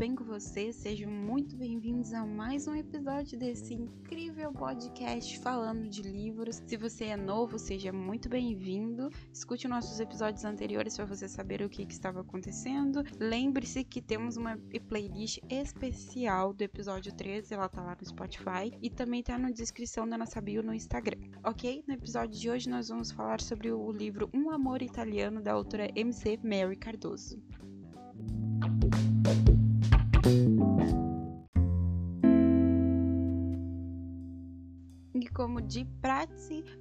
bem com vocês? Sejam muito bem-vindos a mais um episódio desse incrível podcast falando de livros. Se você é novo, seja muito bem-vindo. Escute nossos episódios anteriores para você saber o que, que estava acontecendo. Lembre-se que temos uma playlist especial do episódio 13, ela tá lá no Spotify e também tá na descrição da nossa bio no Instagram, ok? No episódio de hoje nós vamos falar sobre o livro Um Amor Italiano da autora MC Mary Cardoso. Como de prática,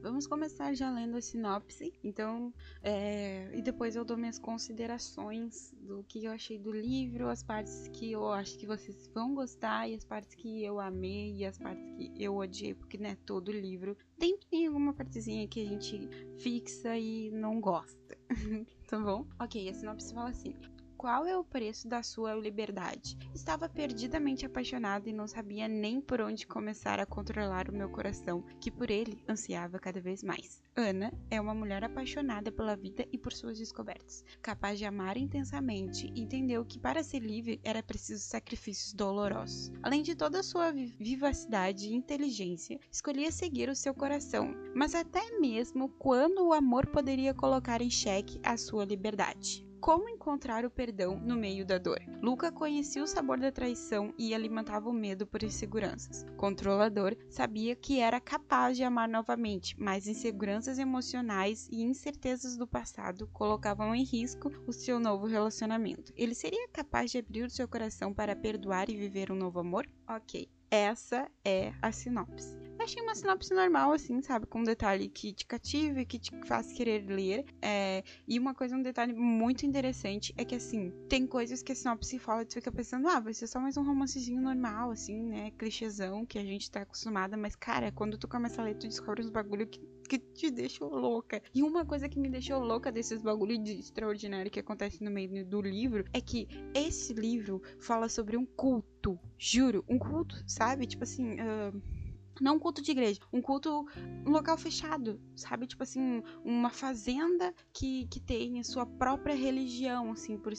vamos começar já lendo a sinopse. Então, é, e depois eu dou minhas considerações do que eu achei do livro, as partes que eu acho que vocês vão gostar, e as partes que eu amei, e as partes que eu odiei, porque não é todo livro. Tem, tem alguma partezinha que a gente fixa e não gosta. tá bom? Ok, a sinopse fala assim: qual é o preço da sua liberdade? Estava perdidamente apaixonada e não sabia nem por onde começar a controlar o meu coração, que por ele ansiava cada vez mais. Ana é uma mulher apaixonada pela vida e por suas descobertas, capaz de amar intensamente entendeu que para ser livre era preciso sacrifícios dolorosos. Além de toda a sua vivacidade e inteligência, escolhia seguir o seu coração, mas até mesmo quando o amor poderia colocar em xeque a sua liberdade. Como encontrar o perdão no meio da dor? Luca conhecia o sabor da traição e alimentava o medo por inseguranças. Controlador sabia que era capaz de amar novamente, mas inseguranças emocionais e incertezas do passado colocavam em risco o seu novo relacionamento. Ele seria capaz de abrir o seu coração para perdoar e viver um novo amor? Ok, essa é a sinopse. Achei uma sinopse normal, assim, sabe? Com um detalhe que te cativa e que te faz querer ler. É... E uma coisa, um detalhe muito interessante é que, assim, tem coisas que a sinopse fala e tu fica pensando, ah, vai ser só mais um romancezinho normal, assim, né? Clichêzão que a gente tá acostumada. Mas, cara, quando tu começa a ler, tu descobre uns bagulho que que te deixou louca. E uma coisa que me deixou louca desses bagulho de extraordinário que acontece no meio do livro é que esse livro fala sobre um culto. Juro, um culto, sabe? Tipo assim. Uh não um culto de igreja, um culto, um local fechado, sabe? Tipo assim, uma fazenda que, que tem a sua própria religião, assim, por,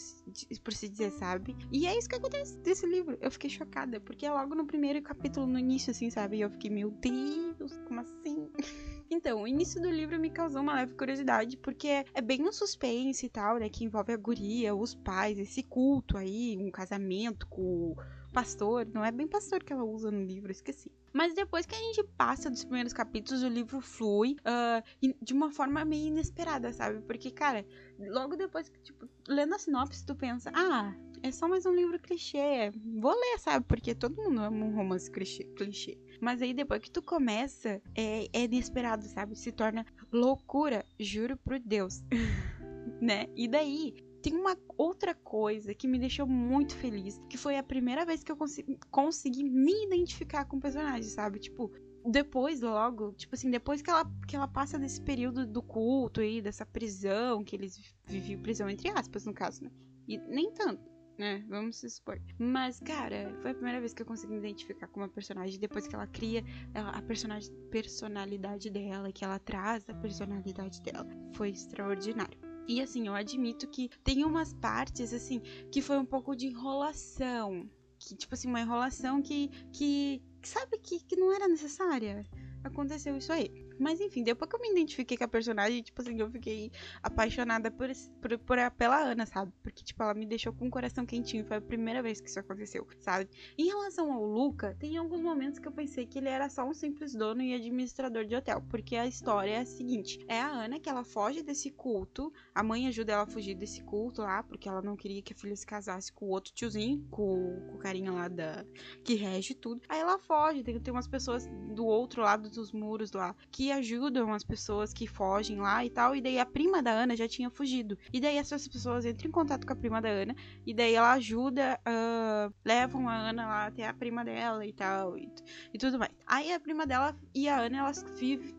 por se dizer, sabe? E é isso que acontece nesse livro. Eu fiquei chocada, porque é logo no primeiro capítulo, no início, assim, sabe? E eu fiquei, meu Deus, como assim? Então, o início do livro me causou uma leve curiosidade, porque é bem um suspense e tal, né? Que envolve a guria, os pais, esse culto aí, um casamento com pastor, não é bem pastor que ela usa no livro, esqueci. Mas depois que a gente passa dos primeiros capítulos, o livro flui uh, de uma forma meio inesperada, sabe? Porque, cara, logo depois que, tipo, lendo a sinopse, tu pensa, ah, é só mais um livro clichê, vou ler, sabe? Porque todo mundo ama um romance clichê. clichê. Mas aí depois que tu começa, é, é inesperado, sabe? Se torna loucura, juro por Deus. né? E daí, tem uma outra coisa que me deixou muito feliz, que foi a primeira vez que eu consegui, consegui me identificar com o personagem, sabe? Tipo, depois, logo, tipo assim, depois que ela, que ela passa desse período do culto aí, dessa prisão, que eles viviam prisão entre aspas, no caso, né? E nem tanto, né? Vamos se expor. Mas, cara, foi a primeira vez que eu consegui me identificar com uma personagem depois que ela cria a personagem, personalidade dela, que ela traz a personalidade dela. Foi extraordinário. E assim, eu admito que tem umas partes, assim, que foi um pouco de enrolação. Que, tipo assim, uma enrolação que, que, sabe, que, que não era necessária. Aconteceu isso aí. Mas enfim, depois que eu me identifiquei com a personagem, tipo assim, eu fiquei apaixonada por, por, por pela Ana, sabe? Porque, tipo, ela me deixou com o coração quentinho. Foi a primeira vez que isso aconteceu, sabe? Em relação ao Luca, tem alguns momentos que eu pensei que ele era só um simples dono e administrador de hotel. Porque a história é a seguinte: é a Ana que ela foge desse culto. A mãe ajuda ela a fugir desse culto lá, porque ela não queria que a filha se casasse com o outro tiozinho, com, com o carinha lá da. que rege tudo. Aí ela foge, tem, tem umas pessoas do outro lado dos muros lá que ajudam as pessoas que fogem lá e tal. E daí a prima da Ana já tinha fugido. E daí essas pessoas entram em contato com a prima da Ana. E daí ela ajuda, uh, levam a Ana lá até a prima dela e tal. E, e tudo mais. Aí a prima dela e a Ana, elas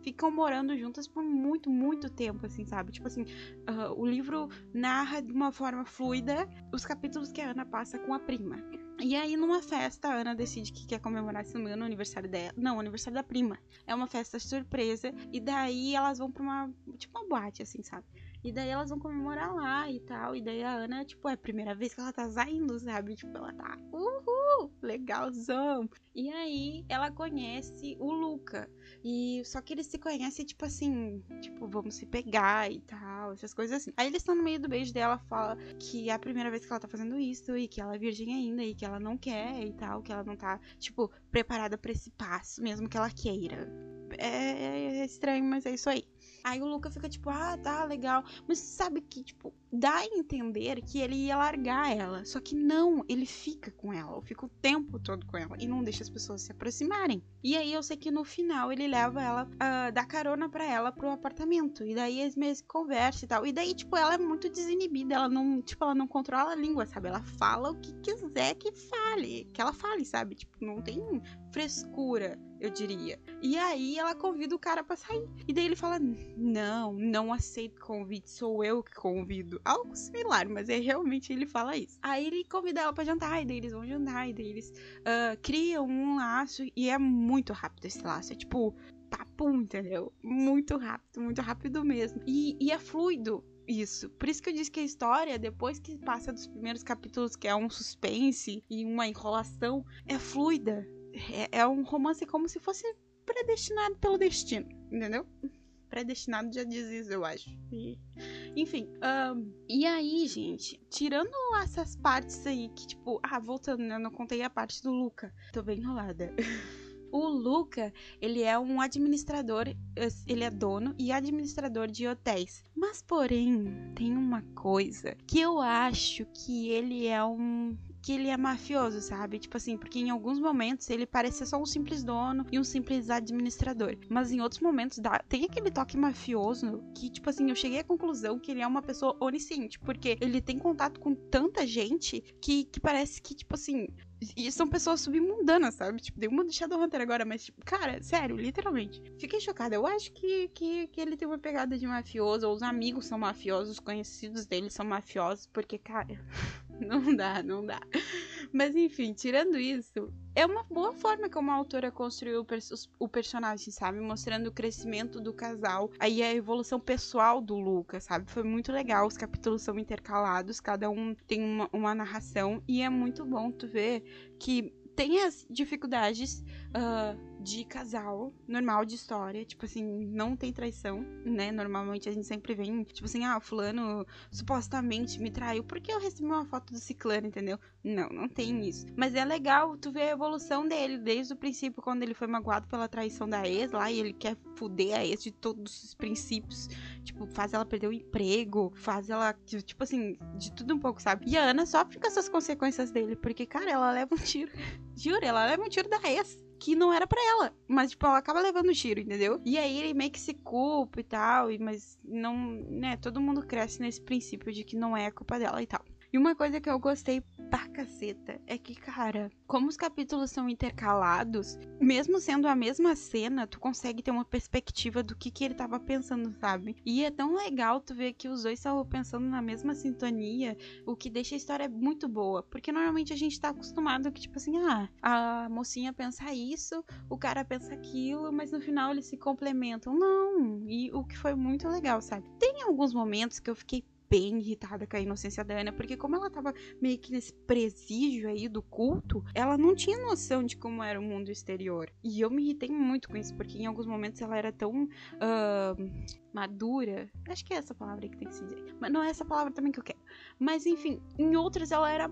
ficam morando juntas por muito, muito tempo, assim, sabe? Tipo assim, uh, o livro narra de uma forma fluida os capítulos que a Ana passa com a prima. E aí, numa festa, a Ana decide que quer comemorar, se não me engano, o aniversário dela. Não, aniversário da prima. É uma festa surpresa. E daí elas vão pra uma. Tipo uma boate, assim, sabe? E daí elas vão comemorar lá e tal. E daí a Ana, tipo, é a primeira vez que ela tá saindo, sabe? Tipo, ela tá, uhul, legalzão. E aí ela conhece o Luca. E só que eles se conhecem, tipo assim, tipo, vamos se pegar e tal, essas coisas assim. Aí eles estão no meio do beijo dela, fala que é a primeira vez que ela tá fazendo isso e que ela é virgem ainda e que ela não quer e tal, que ela não tá, tipo, preparada para esse passo, mesmo que ela queira. É, é estranho, mas é isso aí. Aí o Luca fica tipo, ah, tá, legal. Mas sabe que, tipo, dá a entender que ele ia largar ela. Só que não, ele fica com ela. Fica o tempo todo com ela. E não deixa as pessoas se aproximarem. E aí eu sei que no final ele leva ela, uh, dá carona pra ela pro apartamento. E daí eles meio conversam e tal. E daí, tipo, ela é muito desinibida. Ela não, tipo, ela não controla a língua, sabe? Ela fala o que quiser que fale. Que ela fale, sabe? Tipo, não tem frescura eu diria. E aí ela convida o cara para sair. E daí ele fala: Não, não aceito convite, sou eu que convido. Algo similar, mas é realmente ele fala isso. Aí ele convida ela para jantar, e daí eles vão jantar, e daí eles uh, criam um laço, e é muito rápido esse laço. É tipo, papum, entendeu? Muito rápido, muito rápido mesmo. E, e é fluido. Isso. Por isso que eu disse que a história, depois que passa dos primeiros capítulos, que é um suspense e uma enrolação, é fluida é, é um romance como se fosse predestinado pelo destino, entendeu? Predestinado já diz isso, eu acho. E, enfim, um, e aí, gente, tirando essas partes aí que, tipo, ah, voltando, né? Eu não contei a parte do Luca. Tô bem enrolada. O Luca, ele é um administrador, ele é dono e administrador de hotéis. Mas, porém, tem uma coisa que eu acho que ele é um que ele é mafioso, sabe? Tipo assim, porque em alguns momentos ele parece só um simples dono e um simples administrador. Mas em outros momentos dá, tem aquele toque mafioso que, tipo assim, eu cheguei à conclusão que ele é uma pessoa onisciente, porque ele tem contato com tanta gente que, que parece que, tipo assim, e são pessoas submundanas, sabe? Tipo, dei uma do Shadowhunter agora, mas, tipo, cara, sério, literalmente. Fiquei chocada. Eu acho que, que, que ele tem uma pegada de mafioso, ou os amigos são mafiosos, os conhecidos dele são mafiosos, porque, cara. não dá, não dá. Mas enfim, tirando isso, é uma boa forma como a autora construiu o, personagem, sabe? Mostrando o crescimento do casal, aí a evolução pessoal do Lucas, sabe? Foi muito legal. Os capítulos são intercalados, cada um tem uma, uma narração, e é muito bom tu ver que tem as dificuldades uh, de casal, normal de história, tipo assim, não tem traição, né? Normalmente a gente sempre vem, tipo assim, ah, fulano supostamente me traiu porque eu recebi uma foto do ciclano, entendeu? Não, não tem isso. Mas é legal tu ver a evolução dele desde o princípio, quando ele foi magoado pela traição da ex lá e ele quer fuder a ex de todos os princípios. Tipo, faz ela perder o emprego, faz ela, tipo assim, de tudo um pouco, sabe? E a Ana sofre com essas consequências dele, porque, cara, ela leva um tiro. Juro, ela leva um tiro da ex que não era para ela. Mas, tipo, ela acaba levando o tiro, entendeu? E aí ele meio que se culpa e tal, mas não, né, todo mundo cresce nesse princípio de que não é a culpa dela e tal. E uma coisa que eu gostei caceta é que, cara, como os capítulos são intercalados, mesmo sendo a mesma cena, tu consegue ter uma perspectiva do que, que ele tava pensando, sabe? E é tão legal tu ver que os dois estavam pensando na mesma sintonia, o que deixa a história muito boa. Porque normalmente a gente tá acostumado que, tipo assim, ah, a mocinha pensa isso, o cara pensa aquilo, mas no final eles se complementam. Não, e o que foi muito legal, sabe? Tem alguns momentos que eu fiquei bem irritada com a inocência da Ana, porque como ela tava meio que nesse presídio aí do culto, ela não tinha noção de como era o mundo exterior. E eu me irritei muito com isso, porque em alguns momentos ela era tão uh, madura. Acho que é essa palavra que tem que se dizer. Mas não é essa palavra também que eu quero. Mas enfim, em outras ela era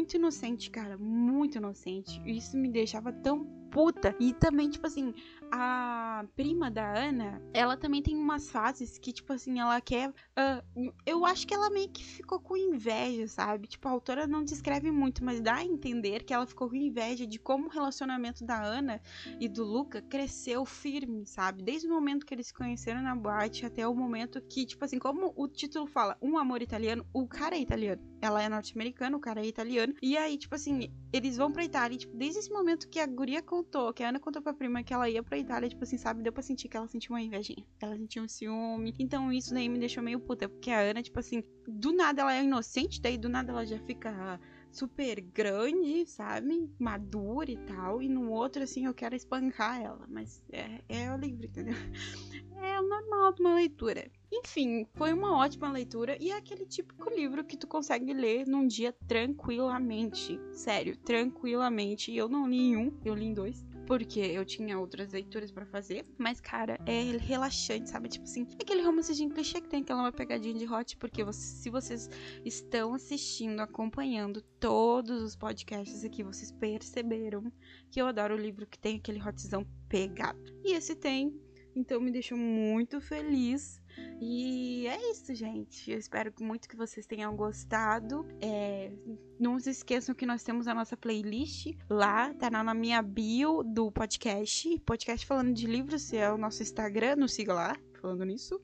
inocente, cara. Muito inocente. Isso me deixava tão puta. E também, tipo assim, a prima da Ana, ela também tem umas fases que, tipo assim, ela quer. Uh, eu acho que ela meio que ficou com inveja, sabe? Tipo, a autora não descreve muito, mas dá a entender que ela ficou com inveja de como o relacionamento da Ana e do Luca cresceu firme, sabe? Desde o momento que eles se conheceram na boate até o momento que, tipo assim, como o título fala, um amor italiano, o cara é italiano. Ela é norte-americana, o cara é italiano. E aí, tipo assim, eles vão pra Itália. E, tipo, desde esse momento que a guria contou, que a Ana contou pra prima que ela ia pra Itália, tipo assim, sabe? Deu pra sentir que ela sentiu uma invejinha. Ela sentiu um ciúme. Então isso daí me deixou meio puta. Porque a Ana, tipo assim, do nada ela é inocente, daí do nada ela já fica super grande, sabe? Madura e tal. E no outro, assim, eu quero espancar ela. Mas é, é o livro, entendeu? É o normal de uma leitura. Enfim, foi uma ótima leitura e é aquele típico livro que tu consegue ler num dia tranquilamente. Sério, tranquilamente. Eu não li em um, eu li em dois porque eu tinha outras leituras para fazer. Mas, cara, é relaxante, sabe? Tipo assim, é aquele romancezinho clichê que tem aquela pegadinha de hot, porque você, se vocês estão assistindo, acompanhando todos os podcasts aqui, vocês perceberam que eu adoro o livro que tem aquele hotzão pegado. E esse tem, então me deixou muito feliz. E é isso, gente. Eu espero muito que vocês tenham gostado. É, não se esqueçam que nós temos a nossa playlist lá, tá na minha bio do podcast. Podcast falando de livros, é o nosso Instagram, nos siga lá, falando nisso.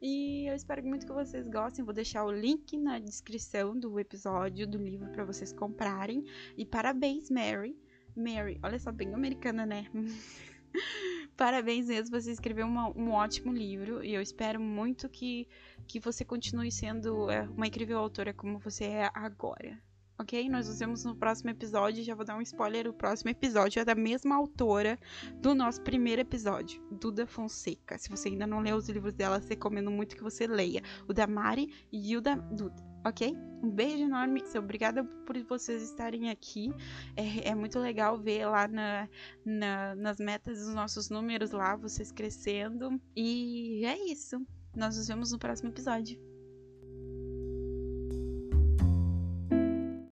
E eu espero muito que vocês gostem. Vou deixar o link na descrição do episódio do livro para vocês comprarem. E parabéns, Mary. Mary, olha só, bem americana, né? Parabéns mesmo, você escreveu uma, um ótimo livro e eu espero muito que, que você continue sendo é, uma incrível autora como você é agora. Ok? Nós nos vemos no próximo episódio. Já vou dar um spoiler: o próximo episódio é da mesma autora do nosso primeiro episódio, Duda Fonseca. Se você ainda não leu os livros dela, recomendo muito que você leia. O da Mari e o da Duda ok? Um beijo enorme, obrigada por vocês estarem aqui. É, é muito legal ver lá na, na, nas metas dos nossos números lá, vocês crescendo. E é isso. Nós nos vemos no próximo episódio.